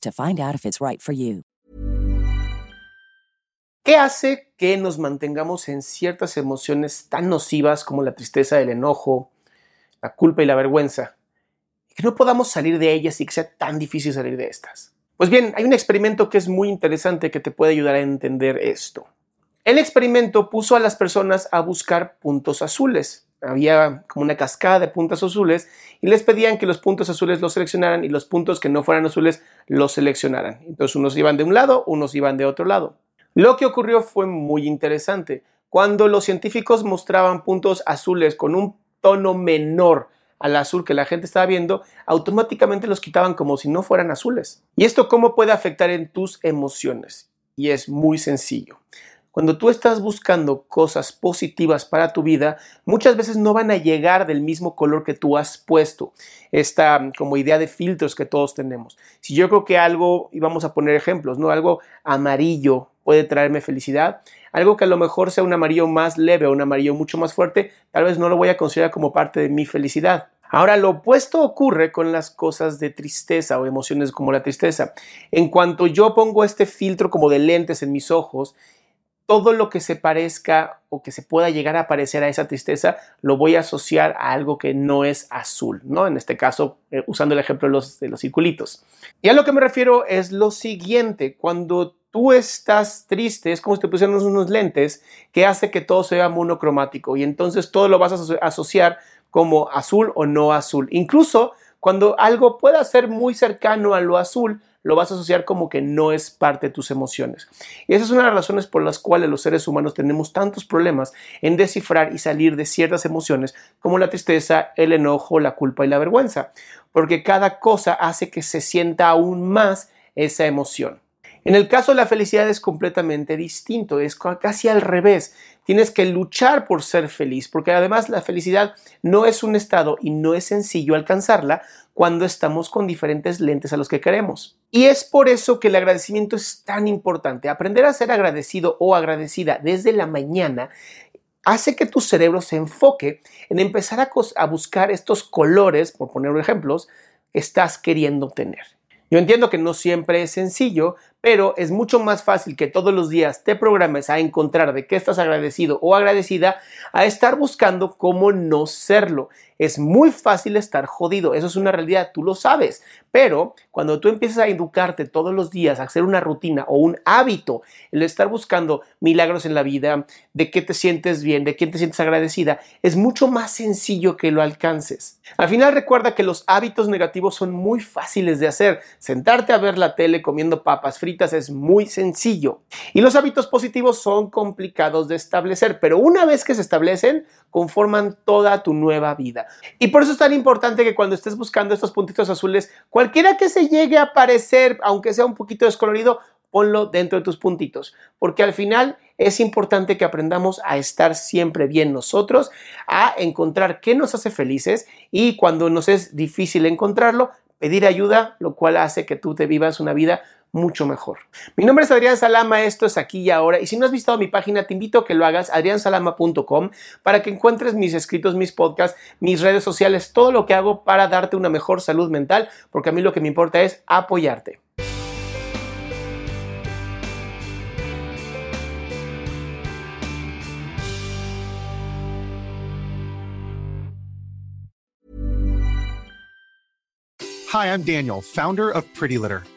to find out if it's right for you. ¿Qué hace que nos mantengamos en ciertas emociones tan nocivas como la tristeza, el enojo, la culpa y la vergüenza? Y que no podamos salir de ellas y que sea tan difícil salir de estas. Pues bien, hay un experimento que es muy interesante que te puede ayudar a entender esto. El experimento puso a las personas a buscar puntos azules. Había como una cascada de puntos azules y les pedían que los puntos azules los seleccionaran y los puntos que no fueran azules los seleccionaran. Entonces unos iban de un lado, unos iban de otro lado. Lo que ocurrió fue muy interesante. Cuando los científicos mostraban puntos azules con un tono menor al azul que la gente estaba viendo, automáticamente los quitaban como si no fueran azules. ¿Y esto cómo puede afectar en tus emociones? Y es muy sencillo. Cuando tú estás buscando cosas positivas para tu vida, muchas veces no van a llegar del mismo color que tú has puesto. Esta como idea de filtros que todos tenemos. Si yo creo que algo, y vamos a poner ejemplos, ¿no? Algo amarillo puede traerme felicidad, algo que a lo mejor sea un amarillo más leve o un amarillo mucho más fuerte, tal vez no lo voy a considerar como parte de mi felicidad. Ahora, lo opuesto ocurre con las cosas de tristeza o emociones como la tristeza. En cuanto yo pongo este filtro como de lentes en mis ojos todo lo que se parezca o que se pueda llegar a parecer a esa tristeza, lo voy a asociar a algo que no es azul, ¿no? En este caso, eh, usando el ejemplo de los, de los circulitos. Y a lo que me refiero es lo siguiente, cuando tú estás triste, es como si te pusieran unos lentes que hace que todo sea monocromático y entonces todo lo vas a asociar como azul o no azul. Incluso cuando algo pueda ser muy cercano a lo azul, lo vas a asociar como que no es parte de tus emociones. Y esa es una de las razones por las cuales los seres humanos tenemos tantos problemas en descifrar y salir de ciertas emociones como la tristeza, el enojo, la culpa y la vergüenza, porque cada cosa hace que se sienta aún más esa emoción. En el caso de la felicidad es completamente distinto, es casi al revés. Tienes que luchar por ser feliz, porque además la felicidad no es un estado y no es sencillo alcanzarla cuando estamos con diferentes lentes a los que queremos. Y es por eso que el agradecimiento es tan importante. Aprender a ser agradecido o agradecida desde la mañana hace que tu cerebro se enfoque en empezar a, buscar estos colores, por poner ejemplos, estás queriendo tener. Yo entiendo que no siempre es sencillo, pero es mucho más fácil que todos los días te programes a encontrar de qué estás agradecido o agradecida a estar buscando cómo no serlo. Es muy fácil estar jodido, eso es una realidad, tú lo sabes, pero cuando tú empiezas a educarte todos los días, a hacer una rutina o un hábito, el estar buscando milagros en la vida, de qué te sientes bien, de quién te sientes agradecida, es mucho más sencillo que lo alcances. Al final recuerda que los hábitos negativos son muy fáciles de hacer. Sentarte a ver la tele comiendo papas es muy sencillo. Y los hábitos positivos son complicados de establecer, pero una vez que se establecen, conforman toda tu nueva vida. Y por eso es tan importante que cuando estés buscando estos puntitos azules, cualquiera que se llegue a aparecer, aunque sea un poquito descolorido, ponlo dentro de tus puntitos, porque al final es importante que aprendamos a estar siempre bien nosotros, a encontrar qué nos hace felices y cuando nos es difícil encontrarlo, pedir ayuda, lo cual hace que tú te vivas una vida mucho mejor. Mi nombre es Adrián Salama, esto es aquí y ahora. Y si no has visitado mi página, te invito a que lo hagas, adriansalama.com, para que encuentres mis escritos, mis podcasts, mis redes sociales, todo lo que hago para darte una mejor salud mental, porque a mí lo que me importa es apoyarte. Hi, I'm Daniel, founder of Pretty Litter.